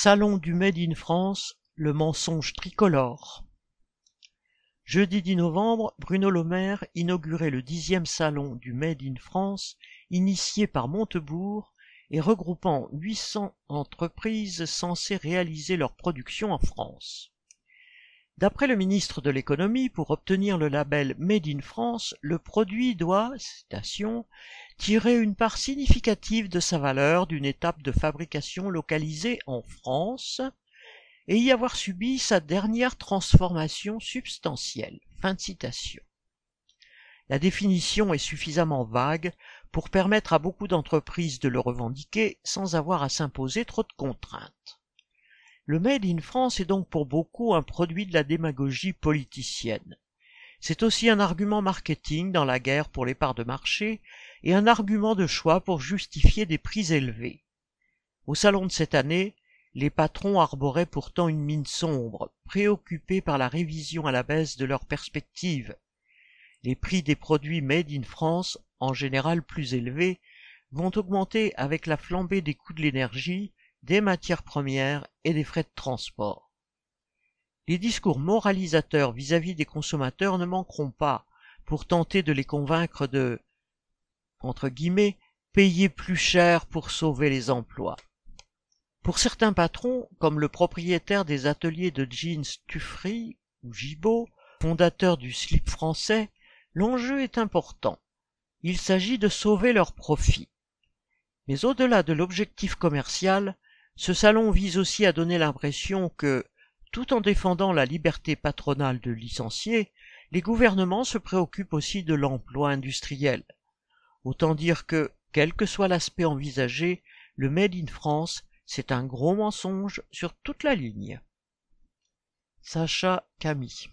Salon du Made in France, le mensonge tricolore. Jeudi 10 novembre, Bruno Le Maire inaugurait le dixième salon du Made in France, initié par Montebourg et regroupant 800 entreprises censées réaliser leur production en France. D'après le ministre de l'économie, pour obtenir le label Made in France, le produit doit, citation, tirer une part significative de sa valeur d'une étape de fabrication localisée en France et y avoir subi sa dernière transformation substantielle. Fin de citation. La définition est suffisamment vague pour permettre à beaucoup d'entreprises de le revendiquer sans avoir à s'imposer trop de contraintes. Le Made in France est donc pour beaucoup un produit de la démagogie politicienne. C'est aussi un argument marketing dans la guerre pour les parts de marché et un argument de choix pour justifier des prix élevés. Au salon de cette année, les patrons arboraient pourtant une mine sombre, préoccupés par la révision à la baisse de leurs perspectives. Les prix des produits made in France, en général plus élevés, vont augmenter avec la flambée des coûts de l'énergie, des matières premières et des frais de transport. Les discours moralisateurs vis-à-vis des consommateurs ne manqueront pas pour tenter de les convaincre de payer plus cher pour sauver les emplois. Pour certains patrons, comme le propriétaire des ateliers de jeans Tuffry ou Gibault, fondateur du slip français, l'enjeu est important. Il s'agit de sauver leurs profits. Mais au-delà de l'objectif commercial, ce salon vise aussi à donner l'impression que, tout en défendant la liberté patronale de licencier, les gouvernements se préoccupent aussi de l'emploi industriel. Autant dire que, quel que soit l'aspect envisagé, le Made in France, c'est un gros mensonge sur toute la ligne. Sacha Camille